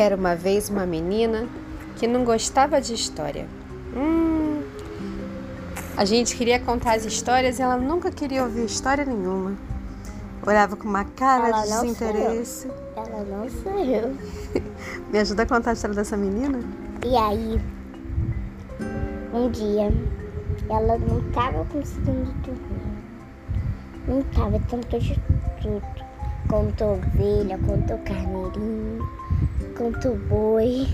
Era uma vez uma menina que não gostava de história. Hum, a gente queria contar as histórias e ela nunca queria ouvir história nenhuma. Olhava com uma cara Ela de desinteresse. Ela não sou eu. Me ajuda a contar a história dessa menina? E aí, um dia, ela não tava conseguindo dormir. Não tava tanto de tudo. Contou ovelha, contou carneirinho, contou boi,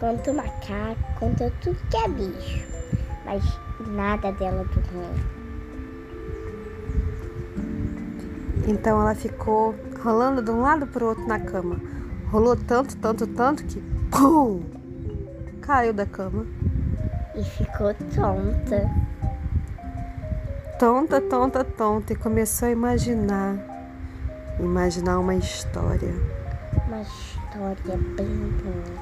contou macaco, contou tudo que é bicho. Mas nada dela dormir. Então ela ficou rolando de um lado para o outro na cama. Rolou tanto, tanto, tanto que pum! Caiu da cama. E ficou tonta. Tonta, tonta, tonta. E começou a imaginar. Imaginar uma história. Uma história bem boa.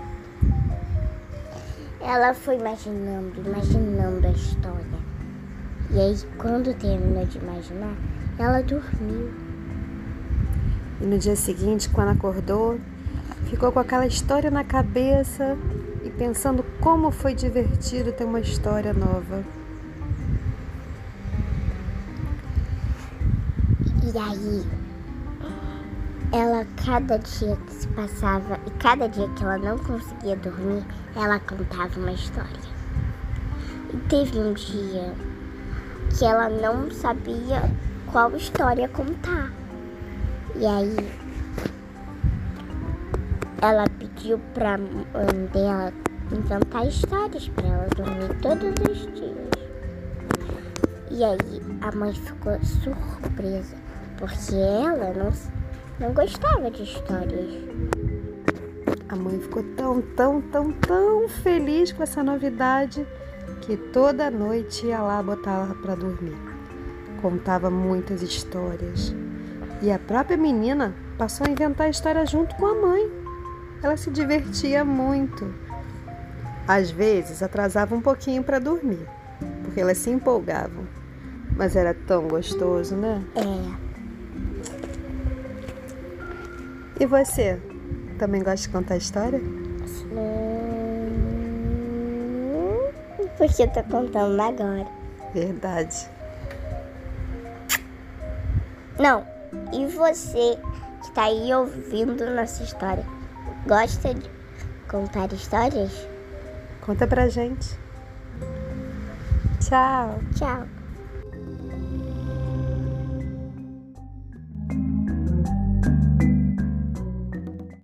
Ela foi imaginando, imaginando a história. E aí, quando terminou de imaginar, ela dormiu. E no dia seguinte, quando acordou, ficou com aquela história na cabeça e pensando como foi divertido ter uma história nova. E aí, ela, cada dia que se passava e cada dia que ela não conseguia dormir, ela contava uma história. E teve um dia que ela não sabia qual história contar. E aí, ela pediu pra mãe dela inventar histórias pra ela dormir todos os dias. E aí, a mãe ficou surpresa, porque ela não, não gostava de histórias. A mãe ficou tão, tão, tão, tão feliz com essa novidade que toda noite ia lá botar ela para dormir. Contava muitas histórias. E a própria menina passou a inventar história junto com a mãe. Ela se divertia muito. Às vezes atrasava um pouquinho para dormir, porque elas se empolgavam. Mas era tão gostoso, né? É, E você? Também gosta de contar história? hum, porque eu tô contando agora. Verdade. Não, e você que tá aí ouvindo nossa história, gosta de contar histórias? Conta pra gente. Tchau. Tchau.